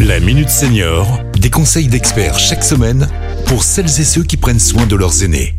La Minute Senior, des conseils d'experts chaque semaine pour celles et ceux qui prennent soin de leurs aînés.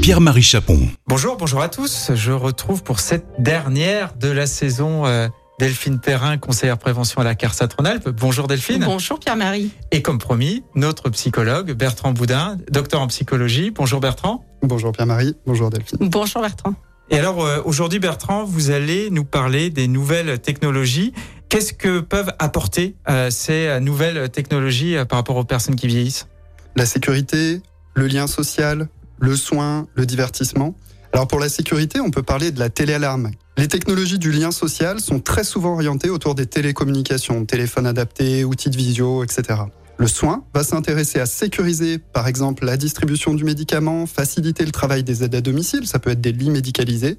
Pierre-Marie Chapon. Bonjour, bonjour à tous. Je retrouve pour cette dernière de la saison euh, Delphine Perrin, conseillère prévention à la Rhône-Alpes. Bonjour Delphine. Bonjour Pierre-Marie. Et comme promis, notre psychologue Bertrand Boudin, docteur en psychologie. Bonjour Bertrand. Bonjour Pierre-Marie, bonjour Delphine. Bonjour Bertrand. Et alors euh, aujourd'hui Bertrand, vous allez nous parler des nouvelles technologies. Qu'est-ce que peuvent apporter euh, ces nouvelles technologies euh, par rapport aux personnes qui vieillissent? La sécurité, le lien social, le soin, le divertissement. Alors pour la sécurité, on peut parler de la téléalarme. Les technologies du lien social sont très souvent orientées autour des télécommunications, téléphones adaptés, outils de visio, etc. Le soin va s'intéresser à sécuriser, par exemple, la distribution du médicament, faciliter le travail des aides à domicile, ça peut être des lits médicalisés,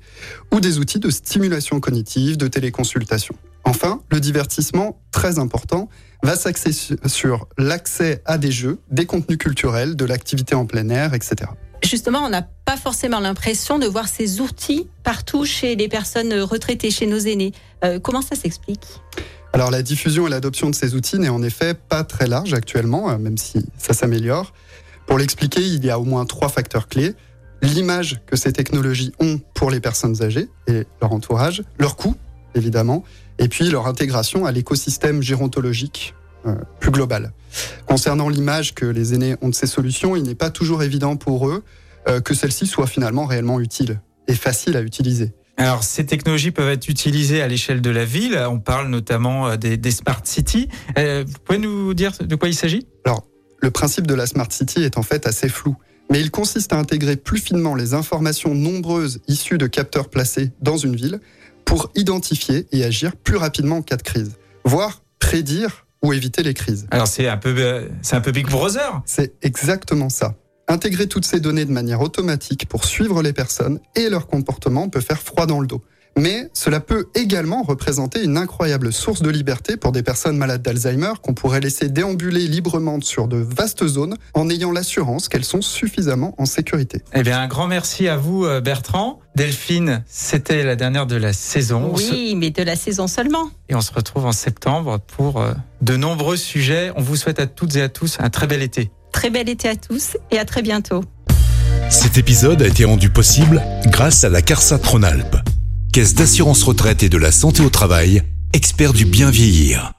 ou des outils de stimulation cognitive, de téléconsultation. Enfin, le divertissement, très important, va s'axer sur l'accès à des jeux, des contenus culturels, de l'activité en plein air, etc. Justement, on n'a pas forcément l'impression de voir ces outils partout chez les personnes retraitées, chez nos aînés. Euh, comment ça s'explique? Alors la diffusion et l'adoption de ces outils n'est en effet pas très large actuellement, euh, même si ça s'améliore. Pour l'expliquer, il y a au moins trois facteurs clés. L'image que ces technologies ont pour les personnes âgées et leur entourage, leur coût, évidemment, et puis leur intégration à l'écosystème gérontologique euh, plus global. Concernant l'image que les aînés ont de ces solutions, il n'est pas toujours évident pour eux euh, que celles-ci soient finalement réellement utiles et faciles à utiliser. Alors, ces technologies peuvent être utilisées à l'échelle de la ville. On parle notamment euh, des, smart cities. Euh, vous pouvez nous dire de quoi il s'agit? Alors, le principe de la smart city est en fait assez flou. Mais il consiste à intégrer plus finement les informations nombreuses issues de capteurs placés dans une ville pour identifier et agir plus rapidement en cas de crise, voire prédire ou éviter les crises. Alors c'est un peu, euh, c'est un peu Big Brother. C'est exactement ça. Intégrer toutes ces données de manière automatique pour suivre les personnes et leur comportement peut faire froid dans le dos. Mais cela peut également représenter une incroyable source de liberté pour des personnes malades d'Alzheimer qu'on pourrait laisser déambuler librement sur de vastes zones en ayant l'assurance qu'elles sont suffisamment en sécurité. Eh bien, un grand merci à vous, euh, Bertrand. Delphine, c'était la dernière de la saison. Oui, mais de la saison seulement. Et on se retrouve en septembre pour euh, de nombreux sujets. On vous souhaite à toutes et à tous un très bel été. Très bel été à tous et à très bientôt. Cet épisode a été rendu possible grâce à la CARSA Tronalp, Caisse d'assurance retraite et de la santé au travail, expert du bien vieillir.